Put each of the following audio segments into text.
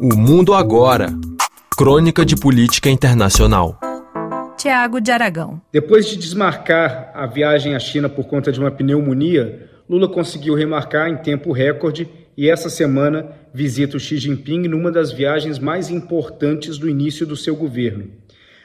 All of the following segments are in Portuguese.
O Mundo Agora Crônica de Política Internacional. Tiago de Aragão. Depois de desmarcar a viagem à China por conta de uma pneumonia, Lula conseguiu remarcar em tempo recorde e essa semana visita o Xi Jinping numa das viagens mais importantes do início do seu governo.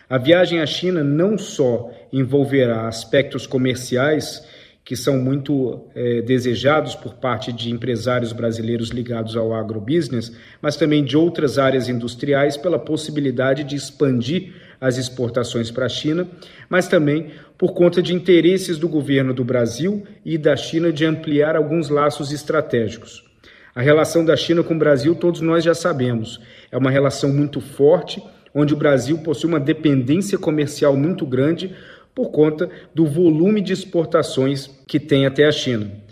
A viagem à China não só envolverá aspectos comerciais que são muito é, desejados por parte de empresários brasileiros ligados ao agrobusiness, mas também de outras áreas industriais, pela possibilidade de expandir as exportações para a China, mas também por conta de interesses do governo do Brasil e da China de ampliar alguns laços estratégicos. A relação da China com o Brasil, todos nós já sabemos, é uma relação muito forte, onde o Brasil possui uma dependência comercial muito grande por conta do volume de exportações que tem até a China.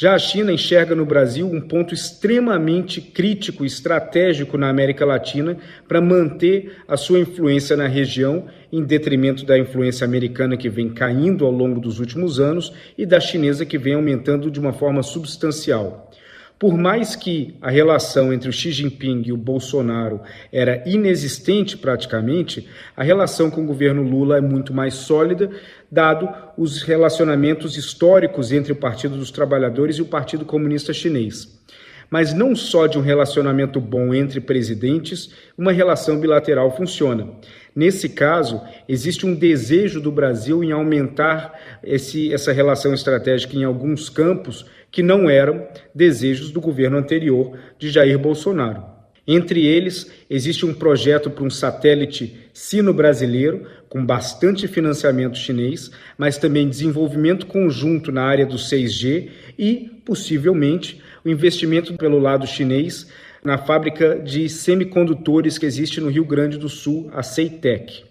Já a China enxerga no Brasil um ponto extremamente crítico e estratégico na América Latina para manter a sua influência na região, em detrimento da influência americana que vem caindo ao longo dos últimos anos e da chinesa que vem aumentando de uma forma substancial. Por mais que a relação entre o Xi Jinping e o Bolsonaro era inexistente praticamente, a relação com o governo Lula é muito mais sólida, dado os relacionamentos históricos entre o Partido dos Trabalhadores e o Partido Comunista Chinês. Mas não só de um relacionamento bom entre presidentes, uma relação bilateral funciona. Nesse caso, existe um desejo do Brasil em aumentar esse, essa relação estratégica em alguns campos que não eram desejos do governo anterior de Jair Bolsonaro. Entre eles, existe um projeto para um satélite sino-brasileiro, com bastante financiamento chinês, mas também desenvolvimento conjunto na área do 6G e, possivelmente, o investimento pelo lado chinês na fábrica de semicondutores que existe no Rio Grande do Sul, a Ceitec.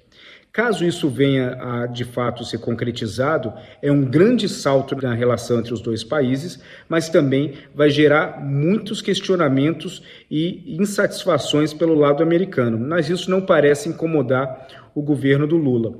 Caso isso venha a de fato ser concretizado, é um grande salto na relação entre os dois países, mas também vai gerar muitos questionamentos e insatisfações pelo lado americano. Mas isso não parece incomodar o governo do Lula.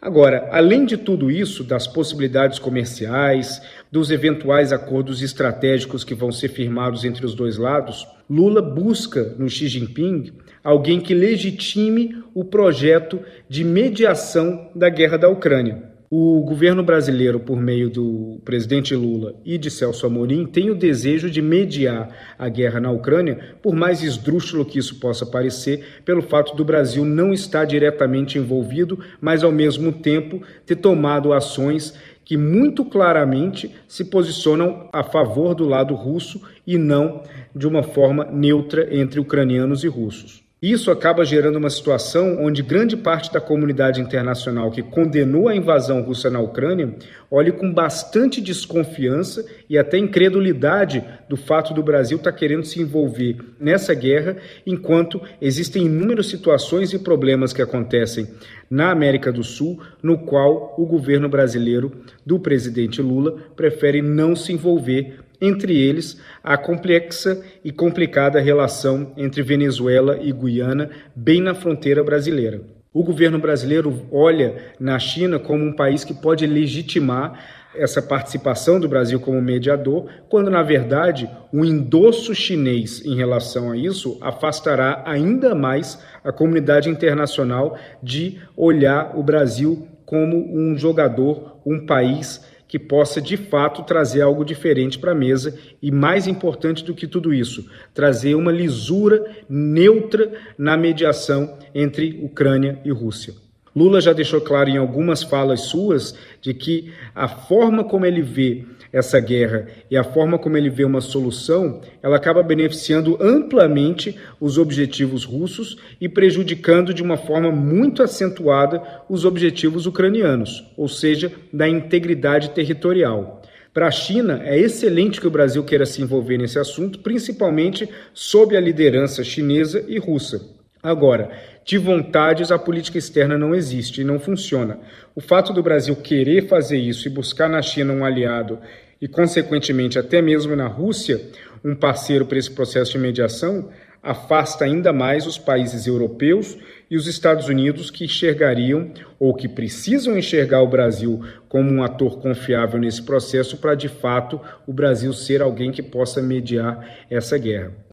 Agora, além de tudo isso, das possibilidades comerciais, dos eventuais acordos estratégicos que vão ser firmados entre os dois lados, Lula busca no Xi Jinping alguém que legitime o projeto de mediação da guerra da Ucrânia. O governo brasileiro, por meio do presidente Lula e de Celso Amorim, tem o desejo de mediar a guerra na Ucrânia, por mais esdrúxulo que isso possa parecer, pelo fato do Brasil não estar diretamente envolvido, mas ao mesmo tempo ter tomado ações que muito claramente se posicionam a favor do lado russo e não de uma forma neutra entre ucranianos e russos. Isso acaba gerando uma situação onde grande parte da comunidade internacional que condenou a invasão russa na Ucrânia olhe com bastante desconfiança e até incredulidade do fato do Brasil estar tá querendo se envolver nessa guerra, enquanto existem inúmeras situações e problemas que acontecem na América do Sul, no qual o governo brasileiro do presidente Lula prefere não se envolver entre eles a complexa e complicada relação entre Venezuela e Guiana, bem na fronteira brasileira. O governo brasileiro olha na China como um país que pode legitimar essa participação do Brasil como mediador, quando na verdade o endosso chinês em relação a isso afastará ainda mais a comunidade internacional de olhar o Brasil como um jogador, um país que possa de fato trazer algo diferente para a mesa e, mais importante do que tudo isso, trazer uma lisura neutra na mediação entre Ucrânia e Rússia. Lula já deixou claro em algumas falas suas de que a forma como ele vê essa guerra e a forma como ele vê uma solução, ela acaba beneficiando amplamente os objetivos russos e prejudicando de uma forma muito acentuada os objetivos ucranianos, ou seja, da integridade territorial. Para a China, é excelente que o Brasil queira se envolver nesse assunto, principalmente sob a liderança chinesa e russa. Agora, de vontades, a política externa não existe e não funciona. O fato do Brasil querer fazer isso e buscar na China um aliado e, consequentemente, até mesmo na Rússia, um parceiro para esse processo de mediação, afasta ainda mais os países europeus e os Estados Unidos que enxergariam ou que precisam enxergar o Brasil como um ator confiável nesse processo para, de fato, o Brasil ser alguém que possa mediar essa guerra.